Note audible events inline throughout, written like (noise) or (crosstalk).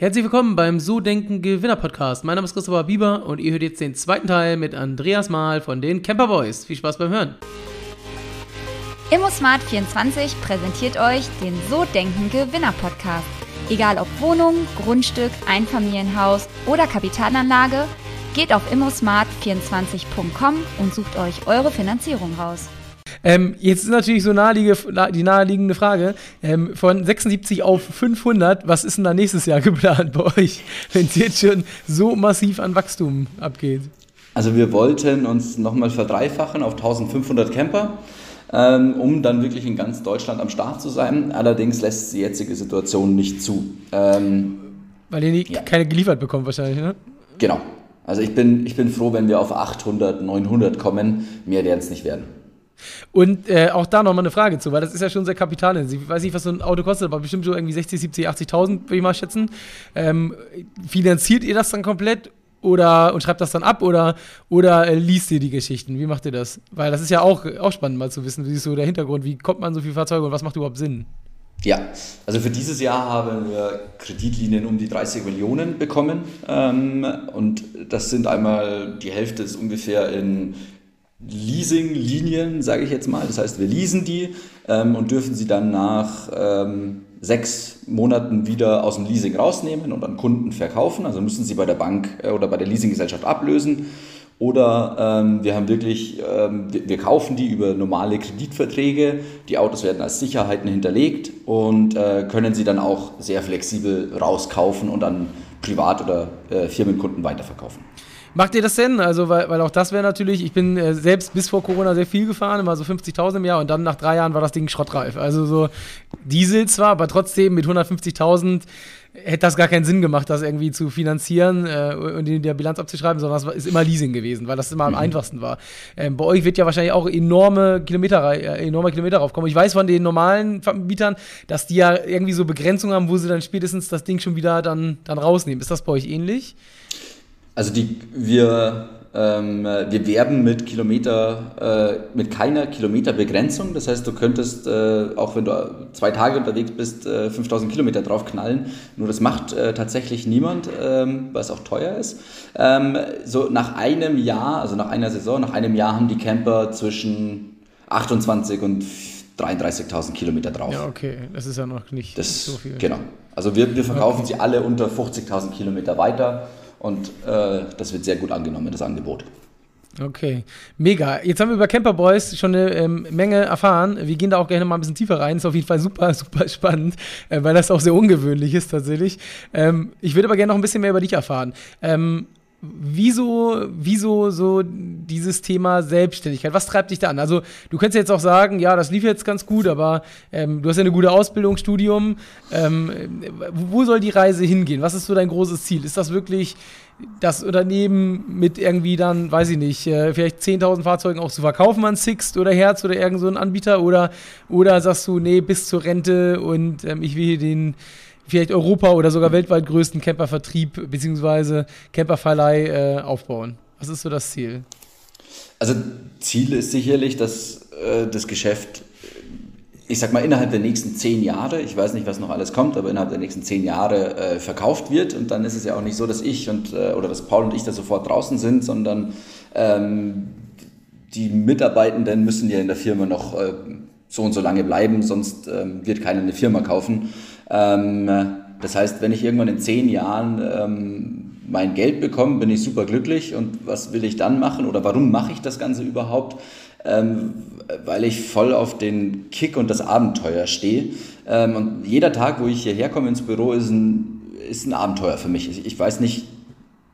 Herzlich willkommen beim So Denken Gewinner Podcast. Mein Name ist Christopher Bieber und ihr hört jetzt den zweiten Teil mit Andreas Mahl von den Camper Boys. Viel Spaß beim Hören. ImmoSmart24 präsentiert euch den So Denken Gewinner Podcast. Egal ob Wohnung, Grundstück, Einfamilienhaus oder Kapitalanlage, geht auf immosmart24.com und sucht euch eure Finanzierung raus. Ähm, jetzt ist natürlich so naheliegende, die naheliegende Frage, ähm, von 76 auf 500, was ist denn da nächstes Jahr (laughs) geplant bei euch, wenn es jetzt schon so massiv an Wachstum abgeht? Also wir wollten uns nochmal verdreifachen auf 1500 Camper, ähm, um dann wirklich in ganz Deutschland am Start zu sein. Allerdings lässt die jetzige Situation nicht zu. Ähm, Weil ihr nie, ja. keine geliefert bekommt wahrscheinlich, ne? Genau. Also ich bin, ich bin froh, wenn wir auf 800, 900 kommen. Mehr werden es nicht werden. Und äh, auch da nochmal eine Frage zu, weil das ist ja schon sehr kapitalintensiv. Ich weiß nicht, was so ein Auto kostet, aber bestimmt so irgendwie 60, 70, 80.000, würde ich mal schätzen. Ähm, finanziert ihr das dann komplett oder und schreibt das dann ab oder, oder äh, liest ihr die Geschichten? Wie macht ihr das? Weil das ist ja auch, auch spannend mal zu wissen, wie ist so der Hintergrund, wie kommt man so viele Fahrzeuge und was macht überhaupt Sinn? Ja, also für dieses Jahr haben wir Kreditlinien um die 30 Millionen bekommen ähm, und das sind einmal, die Hälfte ist ungefähr in Leasing-Linien, sage ich jetzt mal. Das heißt, wir leasen die ähm, und dürfen sie dann nach ähm, sechs Monaten wieder aus dem Leasing rausnehmen und an Kunden verkaufen. Also müssen sie bei der Bank äh, oder bei der Leasinggesellschaft ablösen. Oder ähm, wir haben wirklich, ähm, wir, wir, kaufen die über normale Kreditverträge. Die Autos werden als Sicherheiten hinterlegt und äh, können sie dann auch sehr flexibel rauskaufen und an Privat- oder äh, Firmenkunden weiterverkaufen. Macht ihr das denn? Also, weil, weil auch das wäre natürlich, ich bin äh, selbst bis vor Corona sehr viel gefahren, immer so 50.000 im Jahr und dann nach drei Jahren war das Ding schrottreif. Also so Diesel zwar, aber trotzdem mit 150.000 hätte das gar keinen Sinn gemacht, das irgendwie zu finanzieren äh, und in der Bilanz abzuschreiben, sondern das ist immer Leasing gewesen, weil das immer am mhm. einfachsten war. Ähm, bei euch wird ja wahrscheinlich auch enorme Kilometer, äh, enorme Kilometer raufkommen. Ich weiß von den normalen Vermietern, dass die ja irgendwie so Begrenzungen haben, wo sie dann spätestens das Ding schon wieder dann, dann rausnehmen. Ist das bei euch ähnlich? Also die, wir, ähm, wir werben mit Kilometer, äh, mit keiner Kilometerbegrenzung. Das heißt, du könntest, äh, auch wenn du zwei Tage unterwegs bist, äh, 5000 Kilometer draufknallen. Nur das macht äh, tatsächlich niemand, ähm, weil es auch teuer ist. Ähm, so nach einem Jahr, also nach einer Saison, nach einem Jahr haben die Camper zwischen 28 und 33.000 Kilometer drauf. Ja, okay, das ist ja noch nicht das, so viel. Genau. Also wir, wir verkaufen okay. sie alle unter 50.000 Kilometer weiter und äh, das wird sehr gut angenommen, das Angebot. Okay, mega. Jetzt haben wir über Camper Boys schon eine ähm, Menge erfahren. Wir gehen da auch gerne mal ein bisschen tiefer rein. Ist auf jeden Fall super, (laughs) super spannend, äh, weil das auch sehr ungewöhnlich ist tatsächlich. Ähm, ich würde aber gerne noch ein bisschen mehr über dich erfahren. Ähm, wieso, wieso so dieses Thema Selbstständigkeit? Was treibt dich da an? Also, du könntest jetzt auch sagen, ja, das lief jetzt ganz gut, aber ähm, du hast ja eine gute Ausbildung, Studium. Ähm, wo soll die Reise hingehen? Was ist so dein großes Ziel? Ist das wirklich das Unternehmen mit irgendwie dann, weiß ich nicht, äh, vielleicht 10.000 Fahrzeugen auch zu verkaufen an Sixt oder Herz oder irgend so Anbieter? Oder, oder sagst du, nee, bis zur Rente und ähm, ich will hier den vielleicht Europa oder sogar weltweit größten Campervertrieb bzw. Camperverleih äh, aufbauen? Was ist so das Ziel? Also Ziel ist sicherlich, dass äh, das Geschäft, ich sag mal, innerhalb der nächsten zehn Jahre, ich weiß nicht, was noch alles kommt, aber innerhalb der nächsten zehn Jahre äh, verkauft wird. Und dann ist es ja auch nicht so, dass ich und äh, oder dass Paul und ich da sofort draußen sind, sondern ähm, die Mitarbeitenden müssen ja in der Firma noch äh, so und so lange bleiben, sonst ähm, wird keiner eine Firma kaufen. Ähm, das heißt, wenn ich irgendwann in zehn Jahren ähm, mein Geld bekomme, bin ich super glücklich. Und was will ich dann machen oder warum mache ich das Ganze überhaupt? Ähm, weil ich voll auf den Kick und das Abenteuer stehe. Ähm, und jeder Tag, wo ich hierher komme ins Büro, ist ein, ist ein Abenteuer für mich. Ich, ich weiß nicht,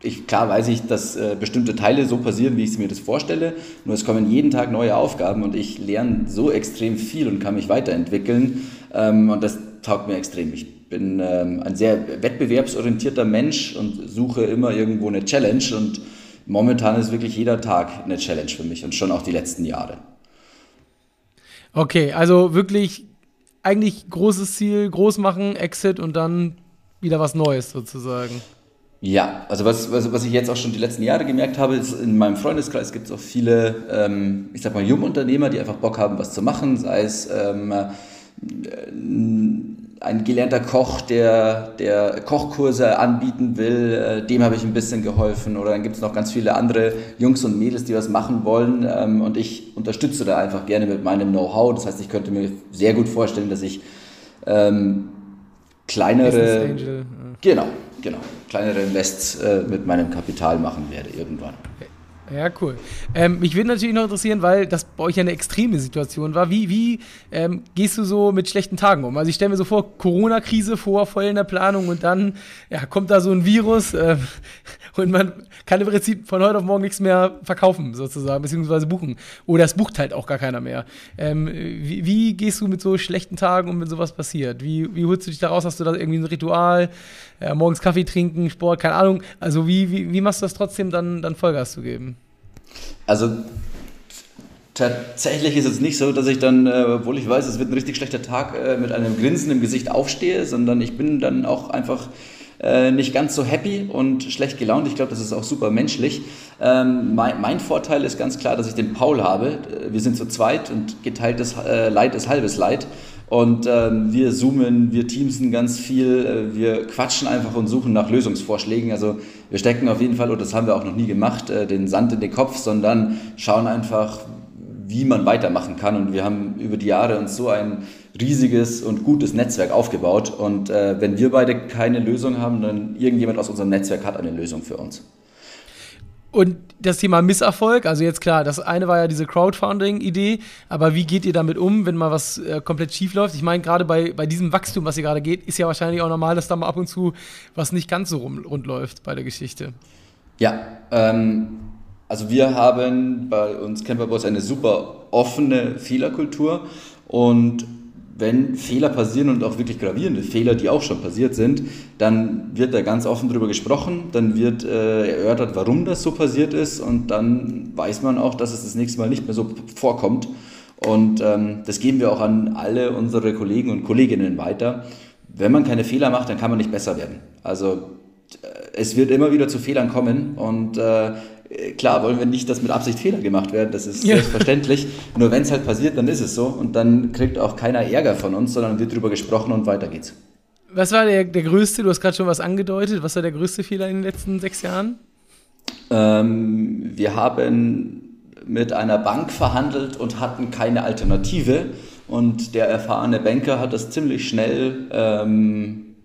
ich, klar weiß ich, dass äh, bestimmte Teile so passieren, wie ich mir das vorstelle. Nur es kommen jeden Tag neue Aufgaben und ich lerne so extrem viel und kann mich weiterentwickeln. Ähm, und das taugt mir extrem. Ich bin ähm, ein sehr wettbewerbsorientierter Mensch und suche immer irgendwo eine Challenge. Und momentan ist wirklich jeder Tag eine Challenge für mich und schon auch die letzten Jahre. Okay, also wirklich eigentlich großes Ziel, groß machen, Exit und dann wieder was Neues sozusagen. Ja, also was, was, was ich jetzt auch schon die letzten Jahre gemerkt habe, ist, in meinem Freundeskreis gibt es auch viele, ähm, ich sag mal, Jungunternehmer, die einfach Bock haben, was zu machen, sei es ähm, ein gelernter Koch, der, der Kochkurse anbieten will, äh, dem habe ich ein bisschen geholfen. Oder dann gibt es noch ganz viele andere Jungs und Mädels, die was machen wollen. Ähm, und ich unterstütze da einfach gerne mit meinem Know-how. Das heißt, ich könnte mir sehr gut vorstellen, dass ich ähm, kleinere. Angel. Genau, genau. Kleinere Invests äh, mit meinem Kapital machen werde irgendwann. Ja, cool. Ähm, mich würde natürlich noch interessieren, weil das bei euch ja eine extreme Situation war. Wie, wie ähm, gehst du so mit schlechten Tagen um? Also ich stelle mir so vor, Corona-Krise vor, voll in der Planung und dann ja, kommt da so ein Virus äh, (laughs) und man kann im Prinzip von heute auf morgen nichts mehr verkaufen, sozusagen, beziehungsweise buchen. Oder es bucht halt auch gar keiner mehr. Ähm, wie, wie, gehst du mit so schlechten Tagen um, wenn sowas passiert? Wie, wie holst du dich da raus? Hast du da irgendwie ein Ritual? Äh, morgens Kaffee trinken, Sport, keine Ahnung. Also wie, wie, wie machst du das trotzdem dann, dann Vollgas zu geben? Also tatsächlich ist es nicht so, dass ich dann, äh, obwohl ich weiß, es wird ein richtig schlechter Tag, äh, mit einem Grinsen im Gesicht aufstehe, sondern ich bin dann auch einfach äh, nicht ganz so happy und schlecht gelaunt. Ich glaube, das ist auch super menschlich. Ähm, mein, mein, Vorteil ist ganz klar, dass ich den Paul habe. Wir sind zu zweit und geteiltes Leid ist halbes Leid. Und ähm, wir zoomen, wir teamsen ganz viel, äh, wir quatschen einfach und suchen nach Lösungsvorschlägen. Also wir stecken auf jeden Fall, und das haben wir auch noch nie gemacht, äh, den Sand in den Kopf, sondern schauen einfach, wie man weitermachen kann. Und wir haben über die Jahre uns so ein riesiges und gutes Netzwerk aufgebaut. Und äh, wenn wir beide keine Lösung haben, dann irgendjemand aus unserem Netzwerk hat eine Lösung für uns. Und das Thema Misserfolg, also jetzt klar, das eine war ja diese Crowdfunding-Idee, aber wie geht ihr damit um, wenn mal was äh, komplett schief läuft? Ich meine, gerade bei, bei diesem Wachstum, was ihr gerade geht, ist ja wahrscheinlich auch normal, dass da mal ab und zu was nicht ganz so rum, rund läuft bei der Geschichte. Ja, ähm, also wir haben bei uns Camperboss eine super offene Fehlerkultur und wenn Fehler passieren und auch wirklich gravierende Fehler, die auch schon passiert sind, dann wird da ganz offen drüber gesprochen, dann wird äh, erörtert, warum das so passiert ist und dann weiß man auch, dass es das nächste Mal nicht mehr so vorkommt. Und ähm, das geben wir auch an alle unsere Kollegen und Kolleginnen weiter. Wenn man keine Fehler macht, dann kann man nicht besser werden. Also äh, es wird immer wieder zu Fehlern kommen und äh, klar wollen wir nicht, dass mit Absicht Fehler gemacht werden, das ist ja. selbstverständlich. Nur wenn es halt passiert, dann ist es so. Und dann kriegt auch keiner Ärger von uns, sondern wird darüber gesprochen und weiter geht's. Was war der, der größte, du hast gerade schon was angedeutet, was war der größte Fehler in den letzten sechs Jahren? Ähm, wir haben mit einer Bank verhandelt und hatten keine Alternative. Und der erfahrene Banker hat das ziemlich schnell ähm,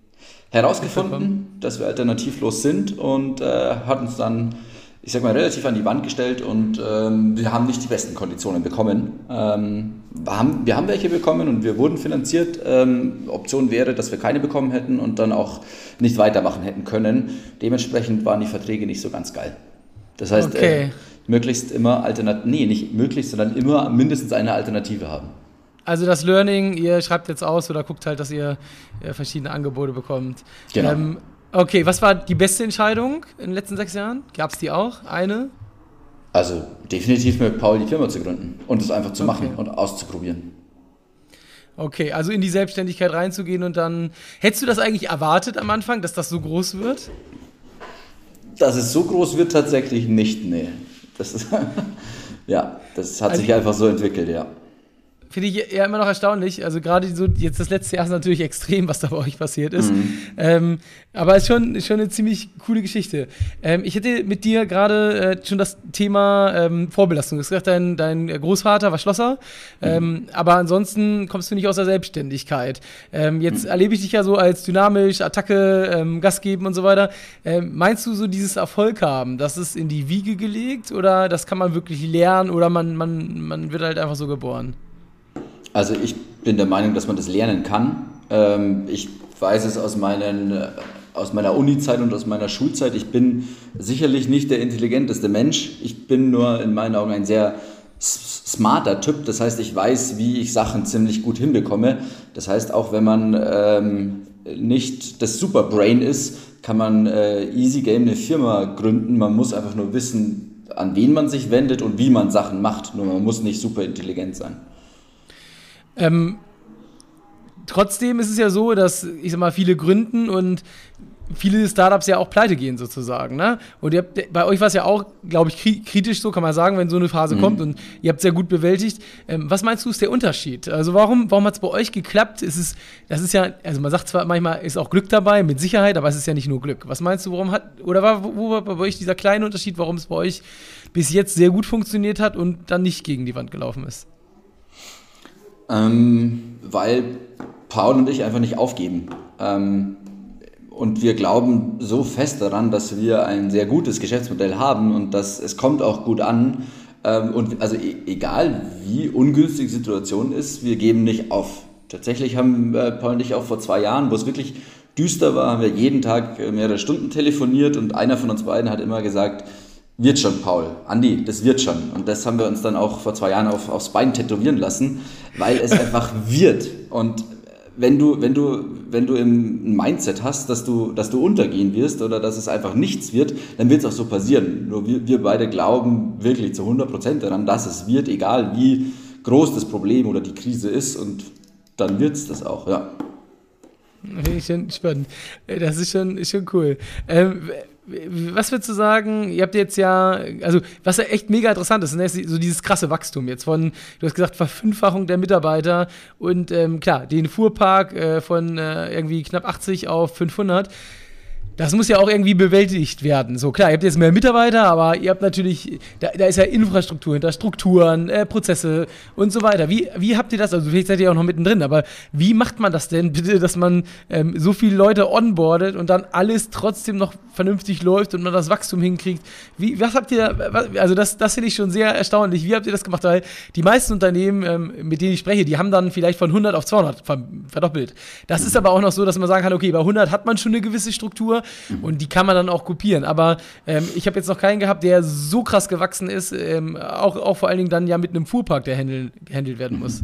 herausgefunden, dass wir alternativlos sind und äh, hat uns dann ich sag mal, relativ an die Wand gestellt und ähm, wir haben nicht die besten Konditionen bekommen. Ähm, wir, haben, wir haben welche bekommen und wir wurden finanziert. Ähm, Option wäre, dass wir keine bekommen hätten und dann auch nicht weitermachen hätten können. Dementsprechend waren die Verträge nicht so ganz geil. Das heißt, okay. äh, möglichst immer Alternative, nee, nicht möglichst, sondern immer mindestens eine Alternative haben. Also das Learning, ihr schreibt jetzt aus oder guckt halt, dass ihr äh, verschiedene Angebote bekommt. Genau. Ähm, Okay, was war die beste Entscheidung in den letzten sechs Jahren? Gab es die auch? Eine? Also definitiv mit Paul die Firma zu gründen und es einfach zu okay. machen und auszuprobieren. Okay, also in die Selbstständigkeit reinzugehen und dann. Hättest du das eigentlich erwartet am Anfang, dass das so groß wird? Dass es so groß wird, tatsächlich nicht, nee. Das ist, (laughs) ja, das hat also sich einfach so entwickelt, ja finde ich ja immer noch erstaunlich. Also gerade so jetzt das letzte Jahr ist natürlich extrem, was da bei euch passiert ist. Mhm. Ähm, aber es ist schon, schon eine ziemlich coole Geschichte. Ähm, ich hätte mit dir gerade äh, schon das Thema ähm, Vorbelastung. Du hast gesagt, dein, dein Großvater war Schlosser, mhm. Ähm, aber ansonsten kommst du nicht aus der Selbstständigkeit. Ähm, jetzt mhm. erlebe ich dich ja so als dynamisch, Attacke, ähm, Gas geben und so weiter. meinst du so dieses Erfolg haben, das ist in die Wiege gelegt oder das kann man wirklich lernen oder man, man, man wird halt einfach so geboren? Also ich bin der Meinung, dass man das lernen kann. Ähm, ich weiß es aus, meinen, äh, aus meiner Uni-Zeit und aus meiner Schulzeit. Ich bin sicherlich nicht der intelligenteste Mensch. Ich bin nur in meinen Augen ein sehr smarter Typ. Das heißt, ich weiß, wie ich Sachen ziemlich gut hinbekomme. Das heißt, auch wenn man ähm, nicht das Superbrain ist, kann man äh, easy game eine Firma gründen. Man muss einfach nur wissen, an wen man sich wendet und wie man Sachen macht. Nur man muss nicht super intelligent sein. Ähm, trotzdem ist es ja so, dass ich sag mal, viele gründen und viele Startups ja auch pleite gehen sozusagen. Ne? Und habt, bei euch war es ja auch, glaube ich, kritisch, so kann man sagen, wenn so eine Phase mhm. kommt und ihr habt es sehr gut bewältigt. Ähm, was meinst du, ist der Unterschied? Also warum, warum hat es bei euch geklappt? Ist es, das ist ja, also man sagt zwar manchmal, ist auch Glück dabei, mit Sicherheit, aber es ist ja nicht nur Glück. Was meinst du, warum hat, oder war, wo war bei euch dieser kleine Unterschied, warum es bei euch bis jetzt sehr gut funktioniert hat und dann nicht gegen die Wand gelaufen ist? Ähm, weil Paul und ich einfach nicht aufgeben. Ähm, und wir glauben so fest daran, dass wir ein sehr gutes Geschäftsmodell haben und dass es kommt auch gut an. Ähm, und also e egal wie ungünstig die Situation ist, wir geben nicht auf. Tatsächlich haben äh, Paul und ich auch vor zwei Jahren, wo es wirklich düster war, haben wir jeden Tag mehrere Stunden telefoniert und einer von uns beiden hat immer gesagt, wird schon, Paul. Andi, das wird schon. Und das haben wir uns dann auch vor zwei Jahren auf, aufs Bein tätowieren lassen, weil es (laughs) einfach wird. Und wenn du, wenn du, wenn du im Mindset hast, dass du, dass du untergehen wirst oder dass es einfach nichts wird, dann wird es auch so passieren. Nur wir, wir beide glauben wirklich zu 100% daran, dass es wird, egal wie groß das Problem oder die Krise ist. Und dann wird es das auch, ja. Finde ich schon spannend. Das ist schon, ist schon cool. Ähm, was würdest du sagen, ihr habt jetzt ja, also was ja echt mega interessant ist, ne, ist so dieses krasse Wachstum jetzt von, du hast gesagt, Verfünffachung der Mitarbeiter und ähm, klar, den Fuhrpark äh, von äh, irgendwie knapp 80 auf 500 das muss ja auch irgendwie bewältigt werden. So klar, ihr habt jetzt mehr Mitarbeiter, aber ihr habt natürlich, da, da ist ja Infrastruktur hinter, Strukturen, äh, Prozesse und so weiter. Wie, wie habt ihr das? Also vielleicht seid ihr auch noch mittendrin, aber wie macht man das denn (laughs) bitte, dass man ähm, so viele Leute onboardet und dann alles trotzdem noch vernünftig läuft und man das Wachstum hinkriegt? Wie, was habt ihr, was, also das, das finde ich schon sehr erstaunlich. Wie habt ihr das gemacht? Weil die meisten Unternehmen, ähm, mit denen ich spreche, die haben dann vielleicht von 100 auf 200 verdoppelt. Das ist aber auch noch so, dass man sagen kann, okay, bei 100 hat man schon eine gewisse Struktur Mhm. Und die kann man dann auch kopieren. Aber ähm, ich habe jetzt noch keinen gehabt, der so krass gewachsen ist, ähm, auch, auch vor allen Dingen dann ja mit einem Fuhrpark, der gehandelt werden muss.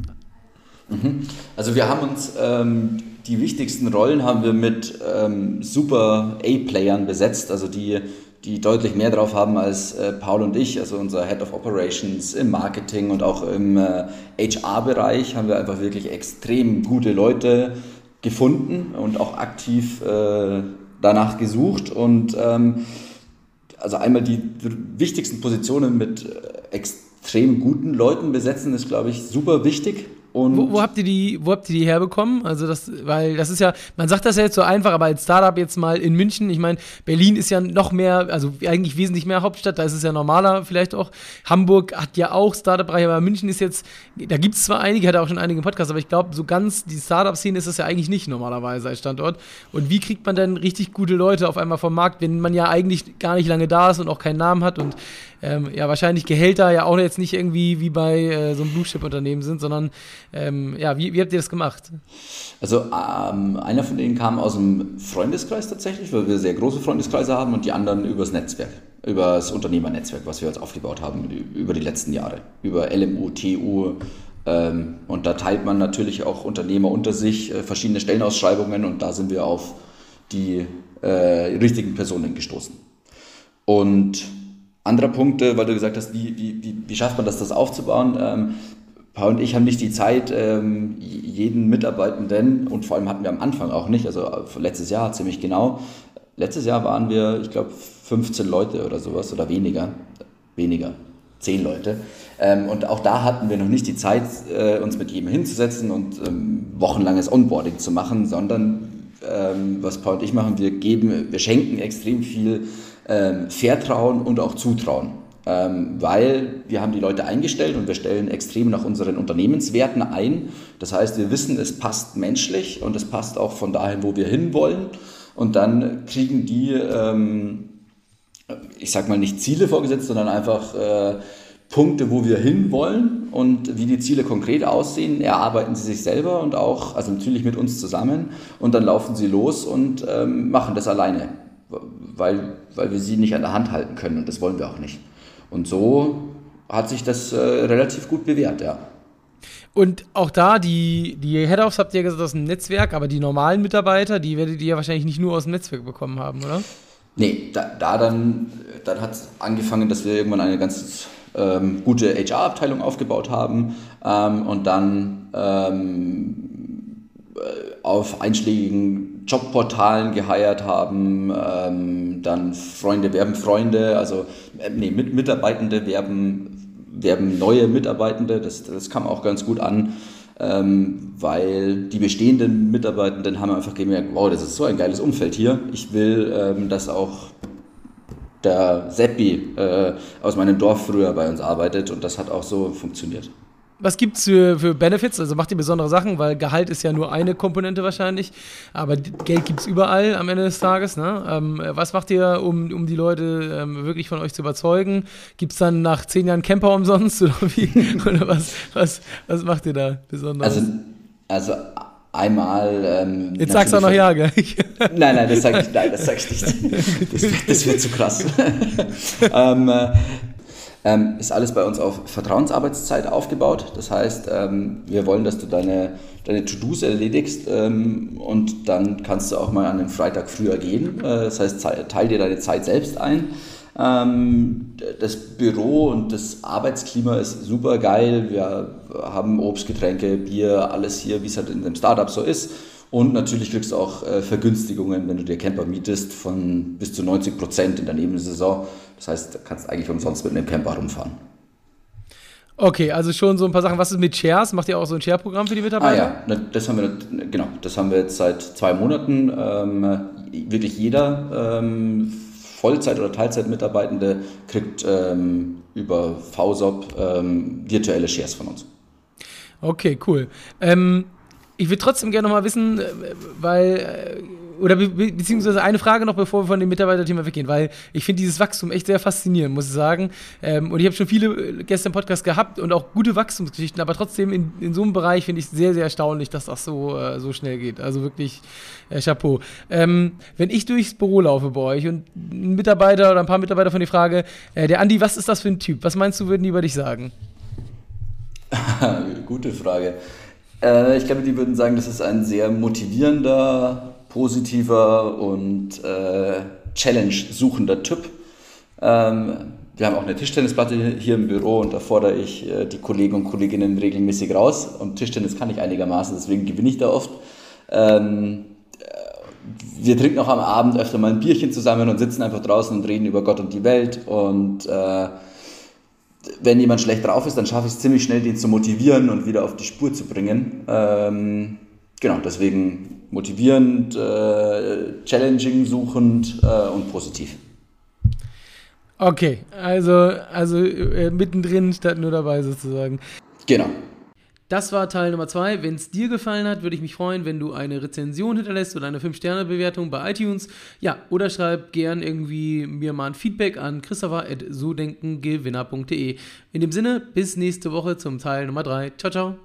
Mhm. Also wir haben uns ähm, die wichtigsten Rollen haben wir mit ähm, super A-Playern besetzt, also die, die deutlich mehr drauf haben als äh, Paul und ich, also unser Head of Operations im Marketing und auch im äh, HR-Bereich haben wir einfach wirklich extrem gute Leute gefunden und auch aktiv äh, danach gesucht und ähm, also einmal die wichtigsten Positionen mit äh, extrem guten Leuten besetzen ist, glaube ich, super wichtig. Wo, wo, habt ihr die, wo habt ihr die herbekommen? Also das, weil das ist ja, man sagt das ja jetzt so einfach, aber als Startup jetzt mal in München, ich meine, Berlin ist ja noch mehr, also eigentlich wesentlich mehr Hauptstadt, da ist es ja normaler vielleicht auch. Hamburg hat ja auch Startup-Bereich, aber München ist jetzt, da gibt es zwar einige, hat auch schon einige Podcasts, aber ich glaube, so ganz die Startup-Szene ist das ja eigentlich nicht normalerweise als Standort. Und wie kriegt man denn richtig gute Leute auf einmal vom Markt, wenn man ja eigentlich gar nicht lange da ist und auch keinen Namen hat und ähm, ja wahrscheinlich Gehälter ja auch jetzt nicht irgendwie wie bei äh, so einem Blue Chip Unternehmen sind, sondern ähm, ja, wie, wie habt ihr das gemacht? Also ähm, einer von denen kam aus dem Freundeskreis tatsächlich, weil wir sehr große Freundeskreise haben und die anderen übers Netzwerk, über das Unternehmernetzwerk, was wir jetzt aufgebaut haben über die letzten Jahre, über LMU, TU, ähm, und da teilt man natürlich auch Unternehmer unter sich, äh, verschiedene Stellenausschreibungen und da sind wir auf die äh, richtigen Personen gestoßen. Und anderer Punkt, weil du gesagt hast, wie, wie, wie, wie schafft man das, das aufzubauen? Ähm, Paul und ich haben nicht die Zeit, ähm, jeden Mitarbeitenden, und vor allem hatten wir am Anfang auch nicht, also letztes Jahr ziemlich genau, letztes Jahr waren wir, ich glaube, 15 Leute oder sowas oder weniger, weniger, 10 Leute. Ähm, und auch da hatten wir noch nicht die Zeit, äh, uns mit jedem hinzusetzen und ähm, wochenlanges Onboarding zu machen, sondern was Paul und ich machen, wir geben, wir schenken extrem viel Vertrauen und auch Zutrauen. Ähm, weil wir haben die Leute eingestellt und wir stellen extrem nach unseren Unternehmenswerten ein. Das heißt, wir wissen, es passt menschlich und es passt auch von dahin, wo wir hinwollen. Und dann kriegen die, ähm, ich sag mal nicht Ziele vorgesetzt, sondern einfach äh, Punkte, wo wir hinwollen und wie die Ziele konkret aussehen, erarbeiten sie sich selber und auch, also natürlich mit uns zusammen und dann laufen sie los und ähm, machen das alleine, weil, weil wir sie nicht an der Hand halten können und das wollen wir auch nicht. Und so hat sich das äh, relativ gut bewährt, ja. Und auch da, die, die Head-Offs habt ihr gesagt aus dem Netzwerk, aber die normalen Mitarbeiter, die werdet ihr ja wahrscheinlich nicht nur aus dem Netzwerk bekommen haben, oder? Nee, da, da dann, dann hat es angefangen, dass wir irgendwann eine ganz ähm, gute HR-Abteilung aufgebaut haben ähm, und dann ähm, äh, auf einschlägigen Jobportalen geheiert haben, ähm, dann Freunde werben Freunde, also äh, nee, mit, Mitarbeitende werben, werben neue Mitarbeitende, das, das kam auch ganz gut an, ähm, weil die bestehenden Mitarbeitenden haben einfach gemerkt, wow, das ist so ein geiles Umfeld hier, ich will, ähm, dass auch der Seppi äh, aus meinem Dorf früher bei uns arbeitet und das hat auch so funktioniert. Was gibt es für, für Benefits? Also macht ihr besondere Sachen, weil Gehalt ist ja nur eine Komponente wahrscheinlich, aber Geld gibt es überall am Ende des Tages. Ne? Ähm, was macht ihr, um, um die Leute ähm, wirklich von euch zu überzeugen? Gibt es dann nach zehn Jahren Camper umsonst (laughs) oder wie? oder was, was, was macht ihr da besonders? Also, also einmal. Ähm, Jetzt sagst du auch noch ja, gell? (laughs) nein, nein, das sag ich, nein, das sag ich nicht. (laughs) Das, das wird zu krass. ähm, äh, ähm, ist alles bei uns auf Vertrauensarbeitszeit aufgebaut. Das heißt, ähm, wir wollen, dass du deine, deine To-Dos erledigst ähm, und dann kannst du auch mal an einem Freitag früher gehen. Äh, das heißt, teil dir deine Zeit selbst ein. Ähm, das Büro und das Arbeitsklima ist super geil. Wir haben Obst, Getränke, Bier, alles hier, wie es halt in einem Startup so ist. Und natürlich kriegst du auch äh, Vergünstigungen, wenn du dir Camper mietest, von bis zu 90 Prozent in der Nebensaison. Das heißt, du kannst eigentlich umsonst mit einem Camper rumfahren. Okay, also schon so ein paar Sachen. Was ist mit Shares? Macht ihr auch so ein Share-Programm für die Mitarbeiter? Ah ja, das haben wir, genau, das haben wir jetzt seit zwei Monaten. Ähm, wirklich jeder ähm, Vollzeit- oder Teilzeitmitarbeitende kriegt ähm, über VSOP ähm, virtuelle Shares von uns. Okay, cool. Ähm, ich würde trotzdem gerne noch mal wissen, äh, weil äh, oder be beziehungsweise eine Frage noch, bevor wir von dem Mitarbeiterthema weggehen, weil ich finde dieses Wachstum echt sehr faszinierend, muss ich sagen. Ähm, und ich habe schon viele äh, Gäste im Podcast gehabt und auch gute Wachstumsgeschichten, aber trotzdem in, in so einem Bereich finde ich sehr, sehr erstaunlich, dass das so, äh, so schnell geht. Also wirklich äh, Chapeau. Ähm, wenn ich durchs Büro laufe bei euch und ein Mitarbeiter oder ein paar Mitarbeiter von die Frage, äh, der Andi, was ist das für ein Typ? Was meinst du, würden die über dich sagen? (laughs) Gute Frage. Äh, ich glaube, die würden sagen, das ist ein sehr motivierender, positiver und äh, Challenge-suchender Typ. Ähm, wir haben auch eine Tischtennisplatte hier im Büro und da fordere ich äh, die Kollegen und Kolleginnen regelmäßig raus. Und Tischtennis kann ich einigermaßen, deswegen gewinne ich da oft. Ähm, äh, wir trinken auch am Abend öfter mal ein Bierchen zusammen und sitzen einfach draußen und reden über Gott und die Welt. Und äh, wenn jemand schlecht drauf ist, dann schaffe ich es ziemlich schnell, den zu motivieren und wieder auf die Spur zu bringen. Ähm, genau, deswegen motivierend, äh, challenging, suchend äh, und positiv. Okay, also, also äh, mittendrin statt nur dabei sozusagen. Genau. Das war Teil Nummer zwei. Wenn es dir gefallen hat, würde ich mich freuen, wenn du eine Rezension hinterlässt oder eine 5-Sterne-Bewertung bei iTunes. Ja, oder schreib gern irgendwie mir mal ein Feedback an christopher.sodenkengewinner.de. In dem Sinne, bis nächste Woche zum Teil Nummer drei. Ciao, ciao.